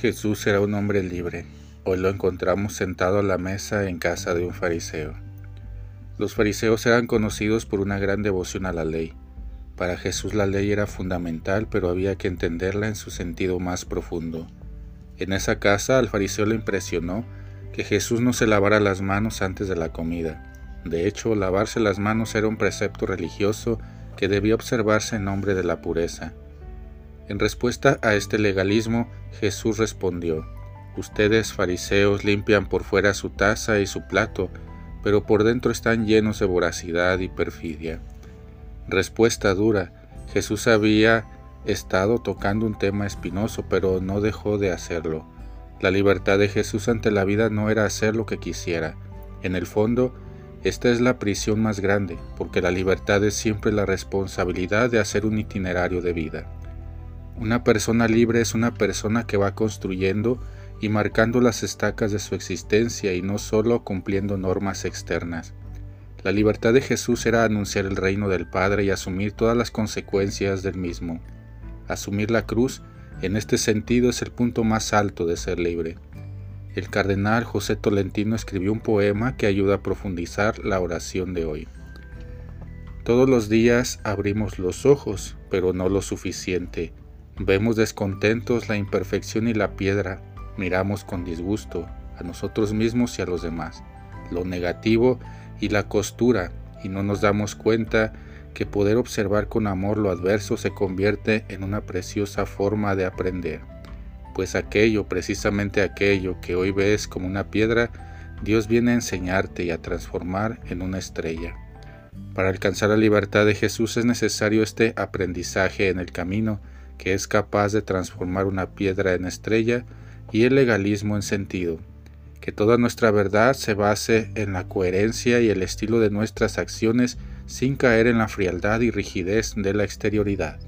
Jesús era un hombre libre. Hoy lo encontramos sentado a la mesa en casa de un fariseo. Los fariseos eran conocidos por una gran devoción a la ley. Para Jesús la ley era fundamental, pero había que entenderla en su sentido más profundo. En esa casa al fariseo le impresionó que Jesús no se lavara las manos antes de la comida. De hecho, lavarse las manos era un precepto religioso que debía observarse en nombre de la pureza. En respuesta a este legalismo, Jesús respondió, Ustedes, fariseos, limpian por fuera su taza y su plato, pero por dentro están llenos de voracidad y perfidia. Respuesta dura. Jesús había estado tocando un tema espinoso, pero no dejó de hacerlo. La libertad de Jesús ante la vida no era hacer lo que quisiera. En el fondo, esta es la prisión más grande, porque la libertad es siempre la responsabilidad de hacer un itinerario de vida. Una persona libre es una persona que va construyendo y marcando las estacas de su existencia y no solo cumpliendo normas externas. La libertad de Jesús era anunciar el reino del Padre y asumir todas las consecuencias del mismo. Asumir la cruz, en este sentido, es el punto más alto de ser libre. El cardenal José Tolentino escribió un poema que ayuda a profundizar la oración de hoy. Todos los días abrimos los ojos, pero no lo suficiente Vemos descontentos la imperfección y la piedra, miramos con disgusto a nosotros mismos y a los demás, lo negativo y la costura, y no nos damos cuenta que poder observar con amor lo adverso se convierte en una preciosa forma de aprender, pues aquello, precisamente aquello que hoy ves como una piedra, Dios viene a enseñarte y a transformar en una estrella. Para alcanzar la libertad de Jesús es necesario este aprendizaje en el camino, que es capaz de transformar una piedra en estrella, y el legalismo en sentido, que toda nuestra verdad se base en la coherencia y el estilo de nuestras acciones sin caer en la frialdad y rigidez de la exterioridad.